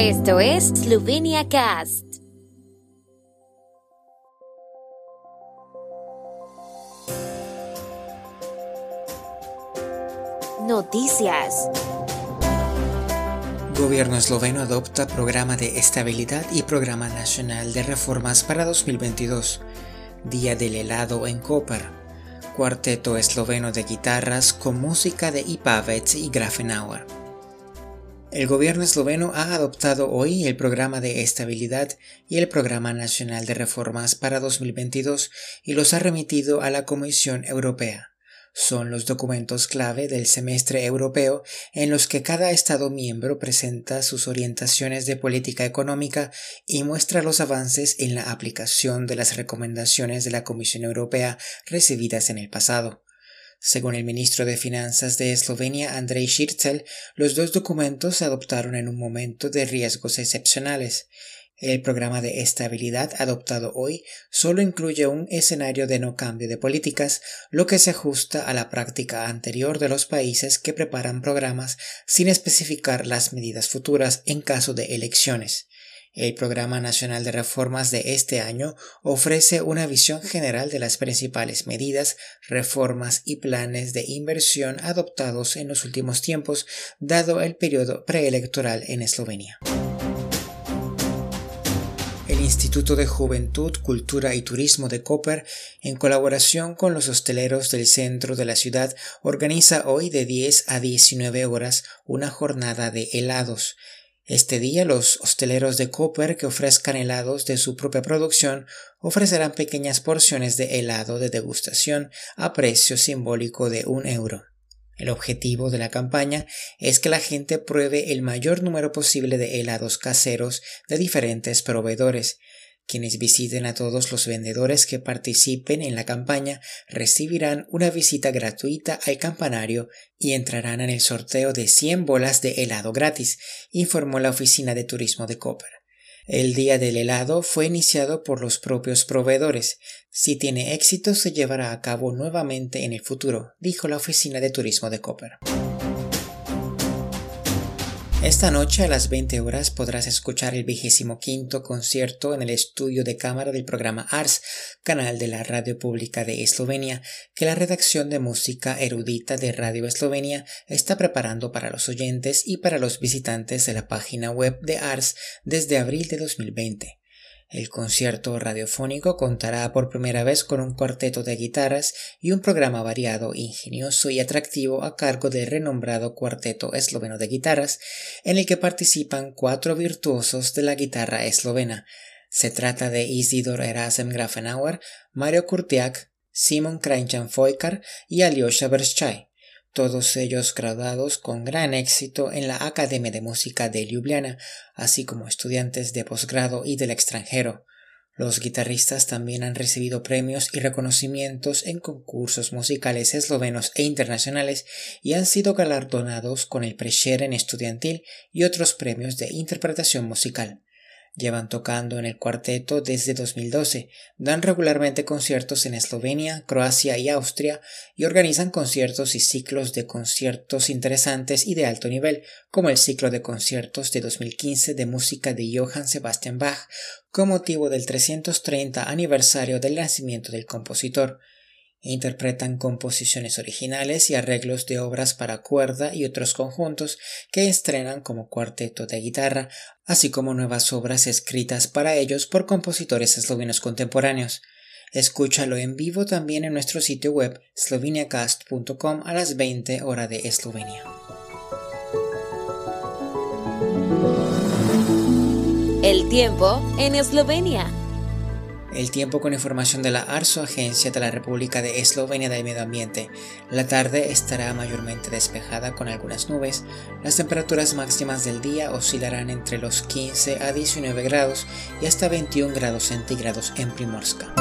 Esto es Slovenia Cast. Noticias. Gobierno esloveno adopta programa de estabilidad y programa nacional de reformas para 2022. Día del helado en Koper. Cuarteto esloveno de guitarras con música de Ipavec y Grafenauer. El gobierno esloveno ha adoptado hoy el programa de estabilidad y el programa nacional de reformas para 2022 y los ha remitido a la Comisión Europea. Son los documentos clave del semestre europeo en los que cada Estado miembro presenta sus orientaciones de política económica y muestra los avances en la aplicación de las recomendaciones de la Comisión Europea recibidas en el pasado. Según el ministro de Finanzas de Eslovenia, Andrei Shirtzel, los dos documentos se adoptaron en un momento de riesgos excepcionales. El programa de estabilidad adoptado hoy solo incluye un escenario de no cambio de políticas, lo que se ajusta a la práctica anterior de los países que preparan programas sin especificar las medidas futuras en caso de elecciones. El Programa Nacional de Reformas de este año ofrece una visión general de las principales medidas, reformas y planes de inversión adoptados en los últimos tiempos, dado el periodo preelectoral en Eslovenia. El Instituto de Juventud, Cultura y Turismo de Koper, en colaboración con los hosteleros del centro de la ciudad, organiza hoy de 10 a 19 horas una jornada de helados. Este día los hosteleros de Cooper que ofrezcan helados de su propia producción ofrecerán pequeñas porciones de helado de degustación a precio simbólico de un euro. El objetivo de la campaña es que la gente pruebe el mayor número posible de helados caseros de diferentes proveedores, quienes visiten a todos los vendedores que participen en la campaña recibirán una visita gratuita al campanario y entrarán en el sorteo de 100 bolas de helado gratis, informó la Oficina de Turismo de Cooper. El día del helado fue iniciado por los propios proveedores. Si tiene éxito se llevará a cabo nuevamente en el futuro, dijo la Oficina de Turismo de Cooper. Esta noche a las 20 horas podrás escuchar el vigésimo quinto concierto en el estudio de cámara del programa ARS, canal de la Radio Pública de Eslovenia, que la redacción de música erudita de Radio Eslovenia está preparando para los oyentes y para los visitantes de la página web de ARS desde abril de 2020. El concierto radiofónico contará por primera vez con un cuarteto de guitarras y un programa variado, ingenioso y atractivo a cargo del renombrado Cuarteto Esloveno de Guitarras, en el que participan cuatro virtuosos de la guitarra eslovena. Se trata de Isidor Erasem Grafenauer, Mario Kurtiak, Simon Krajnčan Foikar y Alyosha Berschai todos ellos graduados con gran éxito en la Academia de Música de Ljubljana, así como estudiantes de posgrado y del extranjero. Los guitarristas también han recibido premios y reconocimientos en concursos musicales eslovenos e internacionales y han sido galardonados con el Prešeren estudiantil y otros premios de interpretación musical. Llevan tocando en el cuarteto desde 2012, dan regularmente conciertos en Eslovenia, Croacia y Austria y organizan conciertos y ciclos de conciertos interesantes y de alto nivel, como el ciclo de conciertos de 2015 de música de Johann Sebastian Bach con motivo del 330 aniversario del nacimiento del compositor. Interpretan composiciones originales y arreglos de obras para cuerda y otros conjuntos que estrenan como cuarteto de guitarra, así como nuevas obras escritas para ellos por compositores eslovenos contemporáneos. Escúchalo en vivo también en nuestro sitio web sloveniacast.com a las 20 hora de Eslovenia. El tiempo en Eslovenia. El tiempo con información de la ARSO, Agencia de la República de Eslovenia del Medio Ambiente. La tarde estará mayormente despejada con algunas nubes. Las temperaturas máximas del día oscilarán entre los 15 a 19 grados y hasta 21 grados centígrados en Primorska.